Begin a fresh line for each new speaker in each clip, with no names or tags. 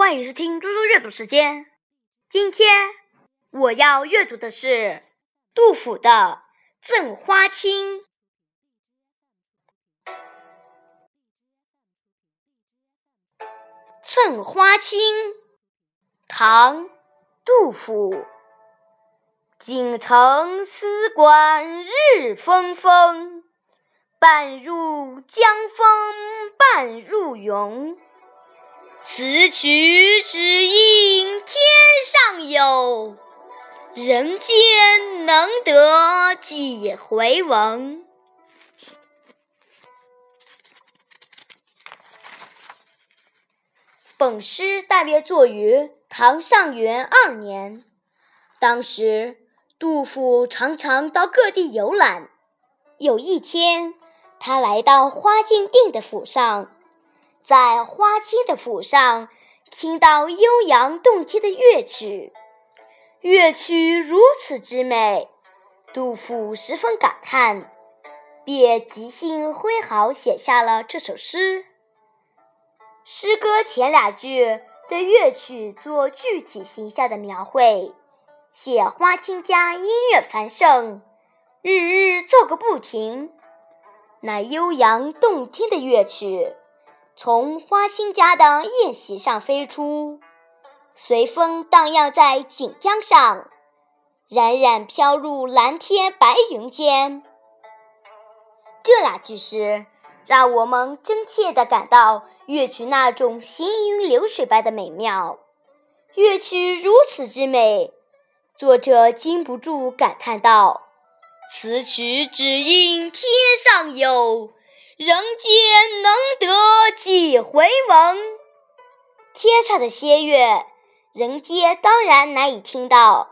欢迎收听嘟嘟阅读时间。今天我要阅读的是杜甫的《赠花卿》。《赠花卿》唐·杜甫。锦城丝管日纷纷，半入江风半入云。此曲只应天上有，人间能得几回闻？本诗大约作于唐上元二年，当时杜甫常常到各地游览。有一天，他来到花间店的府上。在花卿的府上，听到悠扬动听的乐曲，乐曲如此之美，杜甫十分感叹，便即兴挥毫写下了这首诗。诗歌前两句对乐曲做具体形象的描绘，写花卿家音乐繁盛，日日奏个不停。那悠扬动听的乐曲。从花卿家的宴席上飞出，随风荡漾在锦江上，冉冉飘入蓝天白云间。这两句诗让我们真切地感到乐曲那种行云流水般的美妙。乐曲如此之美，作者禁不住感叹道：“此曲只应天上有。”人间能得几回闻？天上的仙乐，人间当然难以听到，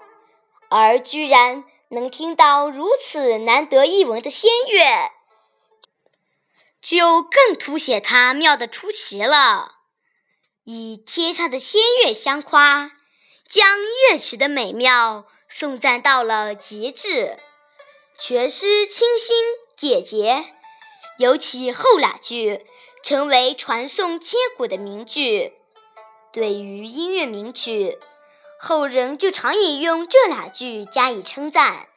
而居然能听到如此难得一闻的仙乐，就更凸显它妙的出奇了。以天上的仙乐相夸，将乐曲的美妙颂赞到了极致，全诗清新简洁。尤其后两句成为传颂千古的名句。对于音乐名曲，后人就常引用这两句加以称赞。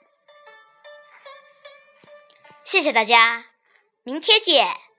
谢谢大家，明天见。